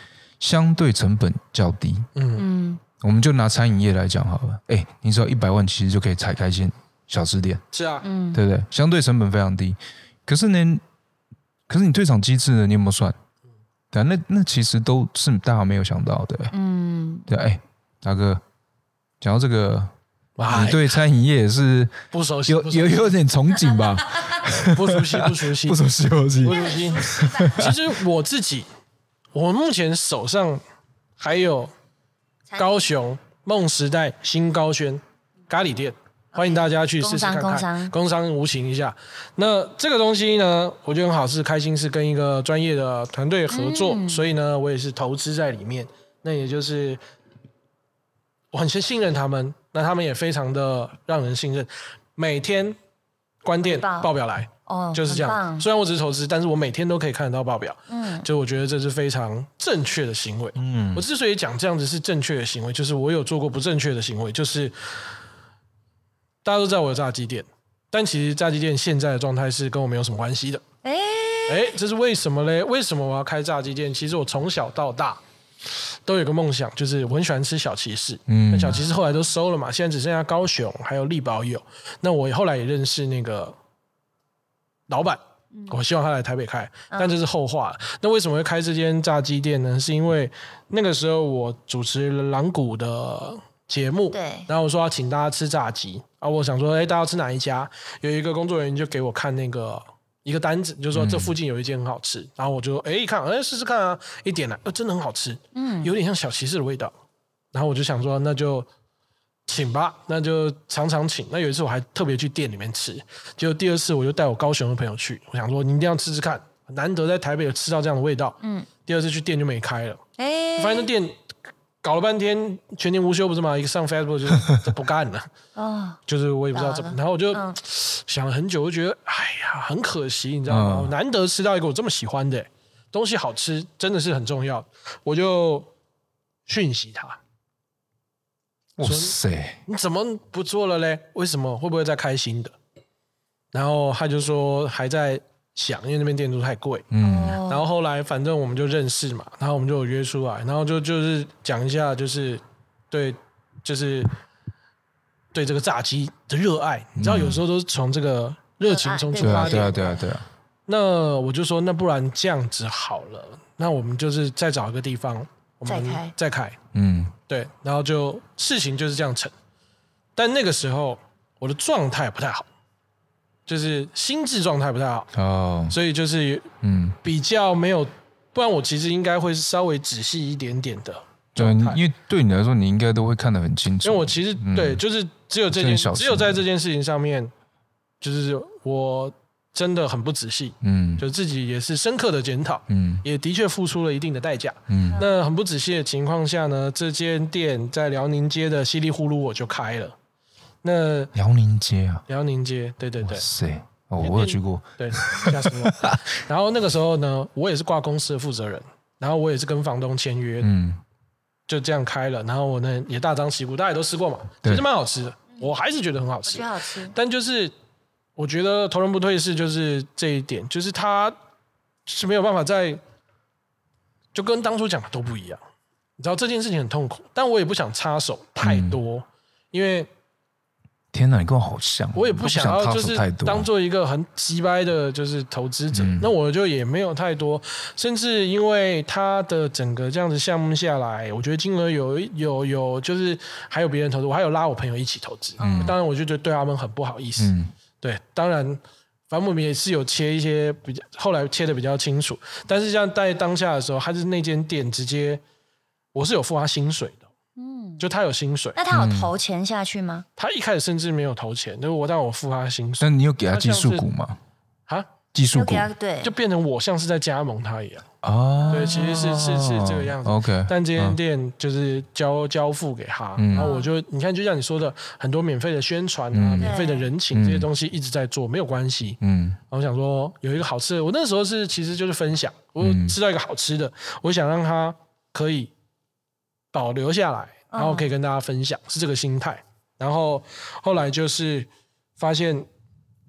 相对成本较低。嗯嗯，我们就拿餐饮业来讲好了。哎，你只要一百万其实就可以踩开间小吃店。是啊，嗯，对不对？相对成本非常低。可是呢，可是你退场机制呢？你有没有算？对，那那其实都是大家没有想到的。嗯，对，哎，大哥，讲到这个，你对餐饮业也是不熟悉，有有有点憧憬吧？不熟悉，不熟悉，不熟悉，不熟悉，不熟悉。其实我自己，我目前手上还有高雄梦时代新高轩咖喱店。欢迎大家去试试看看，工商无情一下。那这个东西呢，我觉得很好，是开心，是跟一个专业的团队合作，所以呢，我也是投资在里面。那也就是我很信任他们，那他们也非常的让人信任。每天关店报表来，哦，就是这样。虽然我只是投资，但是我每天都可以看得到报表。嗯，就我觉得这是非常正确的行为。嗯，我之所以讲这样子是正确的行为，就是我有做过不正确的行为，就是。大家都知道我有炸鸡店，但其实炸鸡店现在的状态是跟我没有什么关系的。哎哎，这是为什么嘞？为什么我要开炸鸡店？其实我从小到大都有个梦想，就是我很喜欢吃小骑士。嗯，那小骑士后来都收了嘛，现在只剩下高雄还有力宝有。那我后来也认识那个老板，我希望他来台北开，但这是后话了。那为什么会开这间炸鸡店呢？是因为那个时候我主持狼谷的节目，对，然后我说要请大家吃炸鸡。啊，我想说，哎，大家吃哪一家？有一个工作人员就给我看那个一个单子，就是说这附近有一间很好吃。然后我就哎一看，哎试试看啊，一点了，呃，真的很好吃，嗯，有点像小骑士的味道。然后我就想说，那就请吧，那就常常请。那有一次我还特别去店里面吃，结果第二次我就带我高雄的朋友去，我想说你一定要吃吃看，难得在台北有吃到这样的味道。嗯，第二次去店就没开了，哎，发现那店。搞了半天全年无休不是吗？一个上 Facebook 就 不干了啊，就是我也不知道怎么，然后我就想了很久，我就觉得哎呀很可惜，你知道吗？难得吃到一个我这么喜欢的东西，好吃真的是很重要，我就讯息他，哇塞，你怎么不做了嘞？为什么？会不会再开新的？然后他就说还在。想，因为那边店租太贵，嗯，然后后来反正我们就认识嘛，然后我们就有约出来，然后就就是讲一下，就是对，就是对这个炸鸡的热爱，你知道有时候都是从这个热情中出发的，对啊，对。啊，对啊。那我就说，那不然这样子好了，那我们就是再找一个地方，我们再开，再开，嗯，对，然后就事情就是这样成，但那个时候我的状态不太好。就是心智状态不太好。哦，所以就是嗯。比较没有，不然我其实应该会稍微仔细一点点的。对，因为对你来说，你应该都会看得很清楚。因为我其实对，就是只有这件，只有在这件事情上面，就是我真的很不仔细，嗯，就自己也是深刻的检讨，嗯，也的确付出了一定的代价，嗯，那很不仔细的情况下呢，这间店在辽宁街的稀里呼噜我就开了。那辽宁街啊，辽宁街，对对对，是哦，我有去过，对，吓死我。然后那个时候呢，我也是挂公司的负责人，然后我也是跟房东签约，嗯，就这样开了。然后我呢也大张旗鼓，大家也都吃过嘛，其实蛮好吃的，我还是觉得很好吃，好吃。但就是我觉得投人不退市，就是这一点，就是他是没有办法在，就跟当初讲的都不一样。你知道这件事情很痛苦，但我也不想插手太多，因为。天哪，你跟我好像，我也不想要，就是当做一个很鸡掰的，就是投资者。那我就也没有太多，甚至因为他的整个这样子项目下来，我觉得金额有有有，就是还有别人投资，我还有拉我朋友一起投资。嗯，当然我就觉得对他们很不好意思。嗯，对，当然反正我们也是有切一些比较，后来切的比较清楚。但是像在当下的时候，还是那间店直接，我是有付他薪水的。嗯，就他有薪水。那他有投钱下去吗？他一开始甚至没有投钱，就是我让我付他薪水。那你有给他技术股吗？啊？技术股对，就变成我像是在加盟他一样哦。对，其实是是是这个样子。OK，但这间店就是交交付给他，然后我就你看，就像你说的，很多免费的宣传啊，免费的人情这些东西一直在做，没有关系。嗯，我想说有一个好吃的，我那时候是其实就是分享，我吃到一个好吃的，我想让他可以保留下来，然后可以跟大家分享，是这个心态。然后后来就是发现。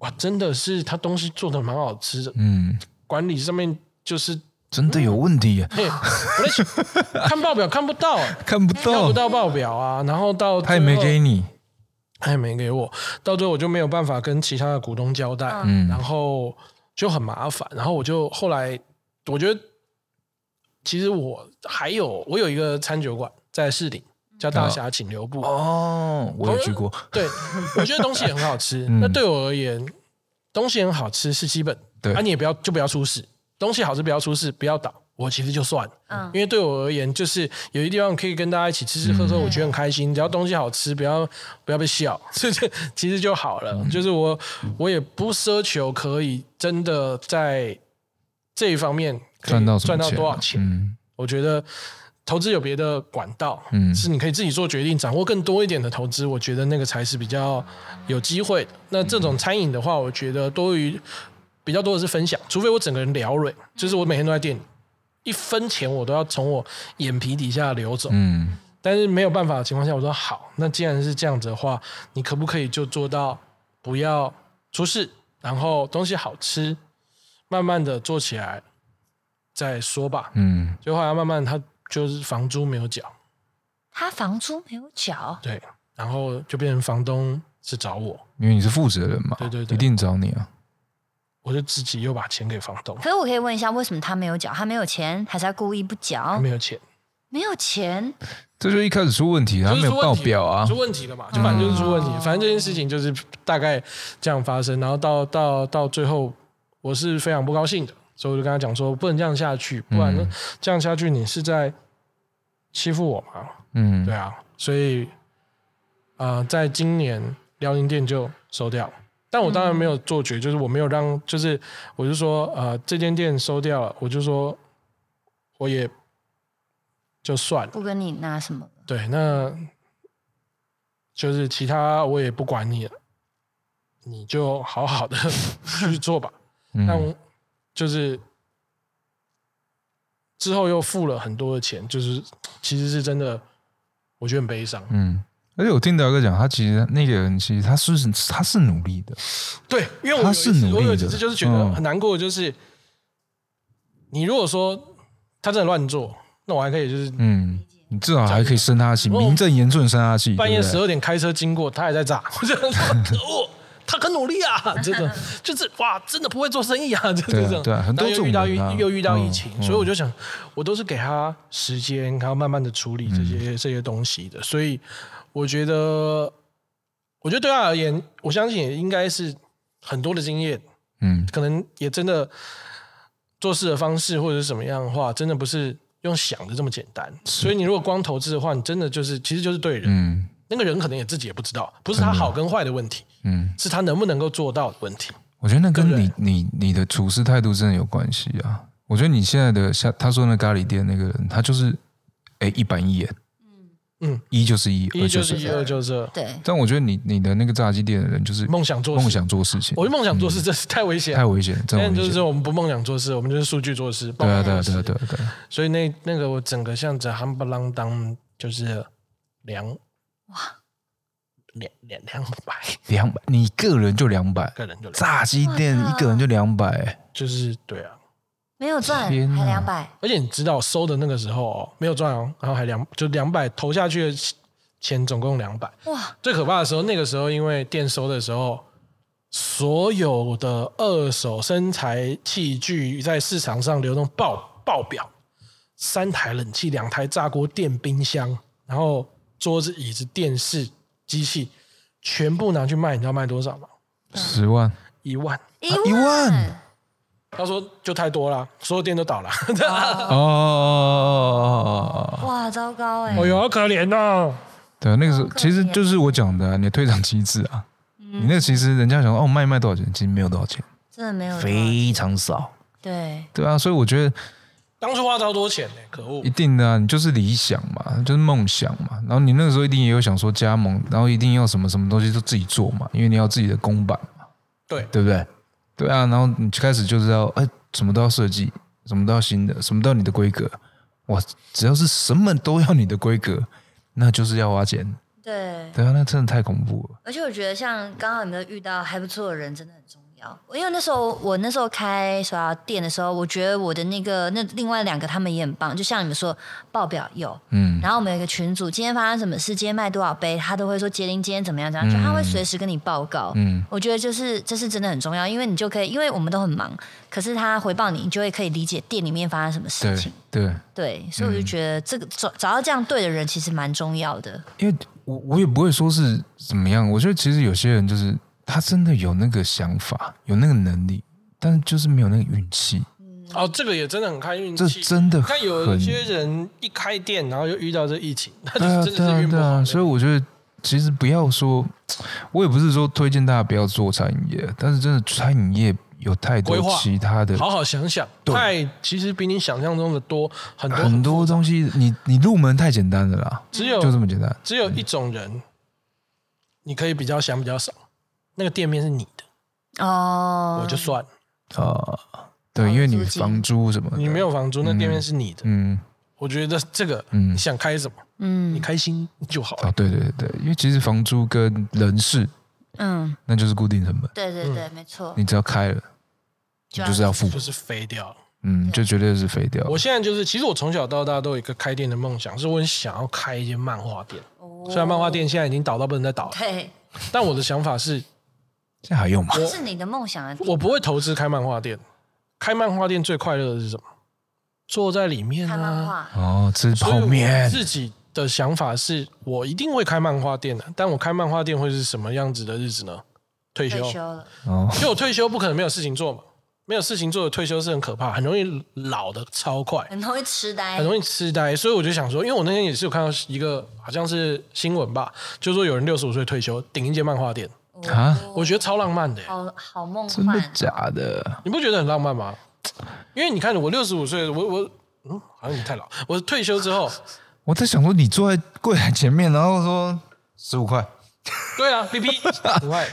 哇，真的是他东西做的蛮好吃的，嗯，管理上面就是真的有问题耶。我在，看报表看不到，看不到，看不到报表啊。然后到他也没给你，他也没给我，到最后我就没有办法跟其他的股东交代，嗯，然后就很麻烦。然后我就后来，我觉得其实我还有我有一个餐酒馆在市顶。叫大侠请留步哦，我也去过。对，我觉得东西很好吃。那对我而言，东西很好吃是基本。对，啊，你也不要就不要出事。东西好吃不要出事，不要倒。我其实就算，嗯，因为对我而言，就是有些地方可以跟大家一起吃吃喝喝，我觉得很开心。只要东西好吃，不要不要被笑，这这其实就好了。就是我我也不奢求可以真的在这一方面赚到赚到多少钱。我觉得。投资有别的管道，嗯，是你可以自己做决定，掌握更多一点的投资，我觉得那个才是比较有机会的。那这种餐饮的话，我觉得多于比较多的是分享，除非我整个人聊蕊，就是我每天都在店里，一分钱我都要从我眼皮底下流走，嗯，但是没有办法的情况下，我说好，那既然是这样子的话，你可不可以就做到不要出事，然后东西好吃，慢慢的做起来再说吧，嗯，就后来慢慢他。就是房租没有缴，他房租没有缴，对，然后就变成房东是找我，因为你是负责人嘛，对对对，一定找你啊。我就自己又把钱给房东。可是我可以问一下，为什么他没有缴？他没有钱，还是他故意不缴？没有钱，没有钱，这就一开始出问题，他没有报表啊，出问题了嘛？就反正就是出问题，反正这件事情就是大概这样发生，然后到到到最后，我是非常不高兴的。所以我就跟他讲说，不能这样下去，不然呢，这样下去你是在欺负我嘛？嗯，对啊。所以啊，在今年辽宁店就收掉，但我当然没有做绝，就是我没有让，就是我就说，呃，这间店收掉了，我就说我也就算了，不跟你拿什么。对，那就是其他我也不管你了，你就好好的 去做吧。但就是之后又付了很多的钱，就是其实是真的，我觉得很悲伤。嗯，而且我听德哥讲，他其实那个人其实他是他是努力的，对，因为他是努力的，就是觉得很难过。就是你如果说他真的乱做，那我还可以就是嗯，你至少还可以生他气，名正言顺生他气。半夜十二点开车经过，他还在炸，我觉得可恶。他很努力啊，真 的就是哇，真的不会做生意啊，就是这种。对，很多又遇到遇又遇到疫情，所以我就想，我都是给他时间，然后慢慢的处理这些这些东西的。所以我觉得，我觉得对他而言，我相信也应该是很多的经验。嗯，可能也真的做事的方式或者是什么样的话，真的不是用想的这么简单。所以你如果光投资的话，你真的就是其实就是对人。嗯。那个人可能也自己也不知道，不是他好跟坏的问题，嗯，是他能不能够做到的问题。我觉得那跟你你你的处事态度真的有关系啊。我觉得你现在的像他说那咖喱店那个人，他就是哎一板一眼，嗯嗯，一就是一，一就是一，二就是二，对。但我觉得你你的那个炸鸡店的人就是梦想做梦想做事情，我觉得梦想做事真是太危险，太危险。真的就是我们不梦想做事，我们就是数据做事，对啊对啊对啊对对。所以那那个我整个像这夯不啷当就是凉哇。两两两百，两百，你个人就两百，个人就炸鸡店一个人就两百，就是对啊，没有赚还两百，而且你知道收的那个时候哦没有赚哦，然后还两就两百投下去的钱总共两百，哇！最可怕的时候，那个时候因为店收的时候，所有的二手生材器具在市场上流动爆爆表，三台冷气，两台炸锅电冰箱，然后桌子椅子电视。机器全部拿去卖，你知道卖多少吗？十万、一万、一万，他说就太多了，所有店都倒了。哦，哇，糟糕哎！哎呦，好可怜哦。对啊，那个时候其实就是我讲的，你的退场机制啊，你那个其实人家想说哦卖卖多少钱，其实没有多少钱，真的没有非常少。对对啊，所以我觉得当初花超多钱呢，可恶一！定的啊，你就是理想嘛，就是梦想嘛。然后你那个时候一定也有想说加盟，然后一定要什么什么东西都自己做嘛，因为你要自己的公版嘛，对，对不对？对啊，然后你开始就是要哎，什么都要设计，什么都要新的，什么都要你的规格。哇，只要是什么都要你的规格，那就是要花钱。对，对啊，那真的太恐怖了。而且我觉得像刚好有没有遇到还不错的人，真的很重要。因为那时候我那时候开手摇店的时候，我觉得我的那个那另外两个他们也很棒，就像你们说报表有，嗯，然后我们有一个群组，今天发生什么事，今天卖多少杯，他都会说杰林今天怎么样怎样，就他会随时跟你报告。嗯，我觉得就是这是真的很重要，因为你就可以，因为我们都很忙，可是他回报你，你就会可以理解店里面发生什么事情。对对，所以我就觉得这个找找到这样对的人其实蛮重要的。因为我我也不会说是怎么样，我觉得其实有些人就是。他真的有那个想法，有那个能力，但是就是没有那个运气。哦，这个也真的很看运气。这真的，看有一些人一开店，然后就遇到这疫情，那就真的是运不好。所以我觉得，其实不要说，我也不是说推荐大家不要做餐饮业，但是真的餐饮业有太多其他的，好好想想，太其实比你想象中的多很多很多东西。你你入门太简单了啦，只有就这么简单。只有一种人，你可以比较想比较少。那个店面是你的哦，我就算。啊，对，因为你房租什么，你没有房租，那店面是你的，嗯，我觉得这个，嗯，你想开什么，嗯，你开心就好啊，对对对，因为其实房租跟人事，嗯，那就是固定成本，对对对，没错，你只要开了，你就是要付，就是飞掉，嗯，就绝对是飞掉。我现在就是，其实我从小到大都有一个开店的梦想，是我很想要开一间漫画店，虽然漫画店现在已经倒到不能再倒了，对，但我的想法是。这还用吗？是你的梦想啊我不会投资开漫画店。开漫画店最快乐的是什么？坐在里面啊，哦，吃泡面。自己的想法是我一定会开漫画店的，但我开漫画店会是什么样子的日子呢？退休了，哦，因为我退休不可能没有事情做嘛，没有事情做的退休是很可怕，很容易老的超快，很容易痴呆，很容易痴呆。所以我就想说，因为我那天也是有看到一个好像是新闻吧，就说有人六十五岁退休顶一间漫画店。啊，我觉得超浪漫的，好好梦幻，真的假的？你不觉得很浪漫吗？因为你看，我六十五岁，我我嗯，好像你太老。我退休之后，我在想说，你坐在柜台前面，然后说十五块，对啊，B P 五块，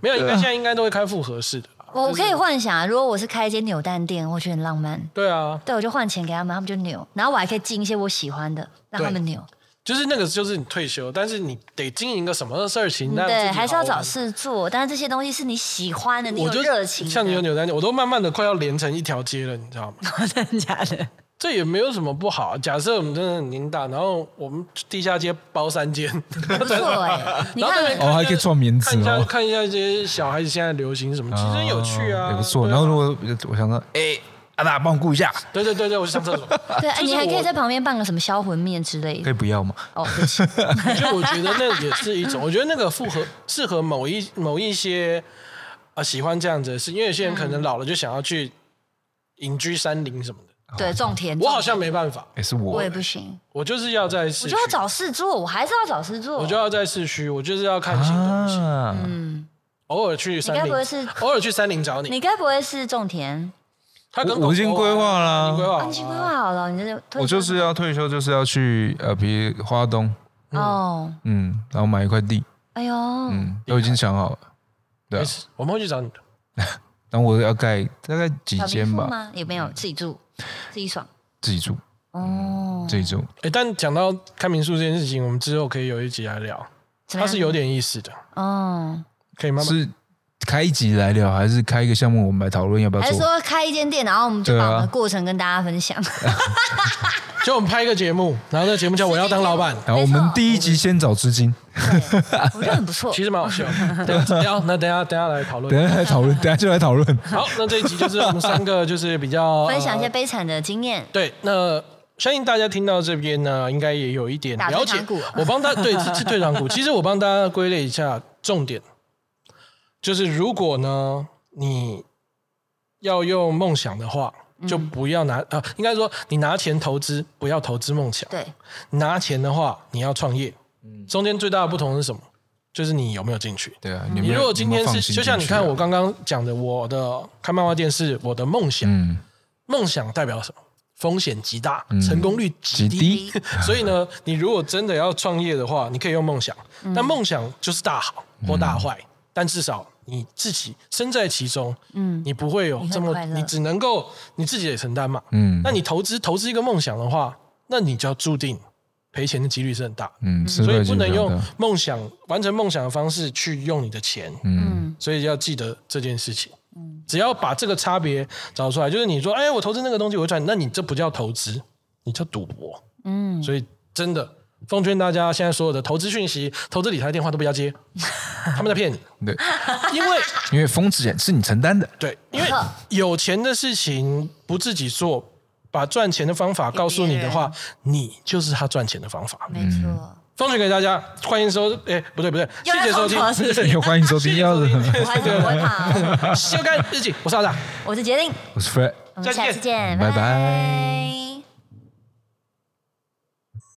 没有，应该现在应该都会开复合式的。我可以幻想，如果我是开一间扭蛋店，我觉得很浪漫。对啊，对，我就换钱给他们，他们就扭，然后我还可以进一些我喜欢的，让他们扭。就是那个，就是你退休，但是你得经营个什么事情？那对，还是要找事做。但是这些东西是你喜欢的，你有热情。像你有扭蛋我都慢慢的快要连成一条街了，你知道吗？真的假的？这也没有什么不好。假设我们真的很年大，然后我们地下街包三间，不错哎。你看，哦，还可以做棉子哦。看一下这些小孩子现在流行什么，其实很有趣啊，也不错。然后如果我想说，哎。阿大，帮我顾一下。对对对对，我去上厕所。对，你还可以在旁边办个什么销魂面之类的。可以不要吗？哦，对不起。就我觉得那也是一种，我觉得那个复合适合某一某一些啊喜欢这样子的事，因为有些人可能老了就想要去隐居山林什么的。对，种田。我好像没办法。也是我。我也不行。我就是要在市。我就要找事做，我还是要找事做。我就要在市区，我就是要看新东西。嗯。偶尔去山林。你该不会是？偶尔去山林找你。你该不会是种田？我已经规划了，已经规划好了。你这我就是要退休，就是要去呃，比如花东哦，嗯，然后买一块地。哎呦，嗯，都已经想好了。对，我们会去找你的。然后我要盖大概几间吧？有没有自己住，自己爽，自己住哦，自己住。哎，但讲到看民宿这件事情，我们之后可以有一集来聊，它是有点意思的哦，可以慢慢。开一集来聊，还是开一个项目，我们来讨论要不要做？还是说开一间店，然后我们就把我们的过程跟大家分享？就我们拍一个节目，然后那节目叫我要当老板，然后我们第一集先找资金，我觉得很不错，其实蛮好笑。对，要那等下等下来讨论，等下来讨论，等下就来讨论。好，那这一集就是我们三个就是比较分享一些悲惨的经验。对，那相信大家听到这边呢，应该也有一点了解。我帮他对是退场股，其实我帮大家归类一下重点。就是如果呢，你要用梦想的话，就不要拿啊，应该说你拿钱投资，不要投资梦想。对，拿钱的话，你要创业。嗯中间最大的不同是什么？就是你有没有进去？对啊，你如果今天是，就像你看我刚刚讲的，我的看漫画电视，我的梦想，梦想代表什么？风险极大，成功率极低。所以呢，你如果真的要创业的话，你可以用梦想，但梦想就是大好或大坏，但至少你自己身在其中，嗯，你不会有这么，你只能够你自己也承担嘛，嗯。那你投资投资一个梦想的话，那你就要注定赔钱的几率是很大，嗯，所以不能用梦想完成梦想的方式去用你的钱，嗯，所以要记得这件事情。嗯。只要把这个差别找出来，就是你说，哎，我投资那个东西我会赚，那你这不叫投资，你叫赌博。嗯，所以真的奉劝大家，现在所有的投资讯息、投资理财电话都不要接，他们在骗你。对，因为因为风险是你承担的。对，因为有钱的事情不自己做，把赚钱的方法告诉你的话，你就是他赚钱的方法。没错。奉劝给大家，欢迎收，哎，不对不对，谢谢收听，欢迎收听，要的，欢迎好，修改日记，我是阿达，我是杰林，我是 Fred，我们下次见，拜拜。